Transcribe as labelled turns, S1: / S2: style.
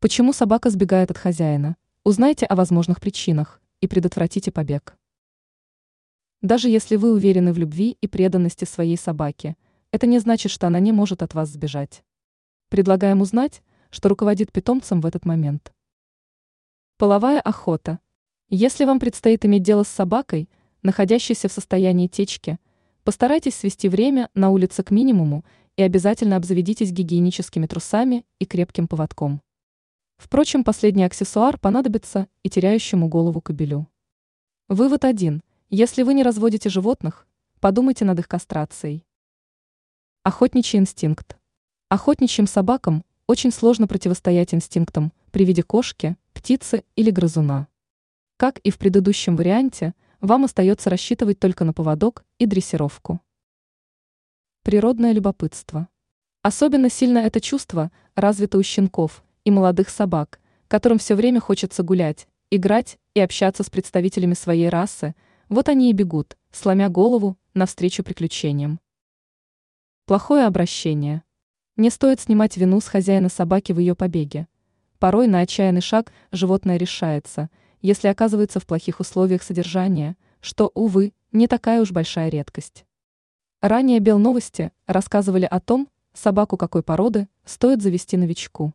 S1: Почему собака сбегает от хозяина? Узнайте о возможных причинах и предотвратите побег. Даже если вы уверены в любви и преданности своей собаке, это не значит, что она не может от вас сбежать. Предлагаем узнать, что руководит питомцем в этот момент. Половая охота. Если вам предстоит иметь дело с собакой, находящейся в состоянии течки, постарайтесь свести время на улице к минимуму и обязательно обзаведитесь гигиеническими трусами и крепким поводком. Впрочем, последний аксессуар понадобится и теряющему голову кобелю. Вывод 1. Если вы не разводите животных, подумайте над их кастрацией. Охотничий инстинкт. Охотничьим собакам очень сложно противостоять инстинктам при виде кошки, птицы или грызуна. Как и в предыдущем варианте, вам остается рассчитывать только на поводок и дрессировку. Природное любопытство. Особенно сильно это чувство развито у щенков – и молодых собак, которым все время хочется гулять, играть и общаться с представителями своей расы, вот они и бегут, сломя голову, навстречу приключениям. Плохое обращение. Не стоит снимать вину с хозяина собаки в ее побеге. Порой на отчаянный шаг животное решается, если оказывается в плохих условиях содержания, что, увы, не такая уж большая редкость. Ранее Белновости рассказывали о том, собаку какой породы стоит завести новичку.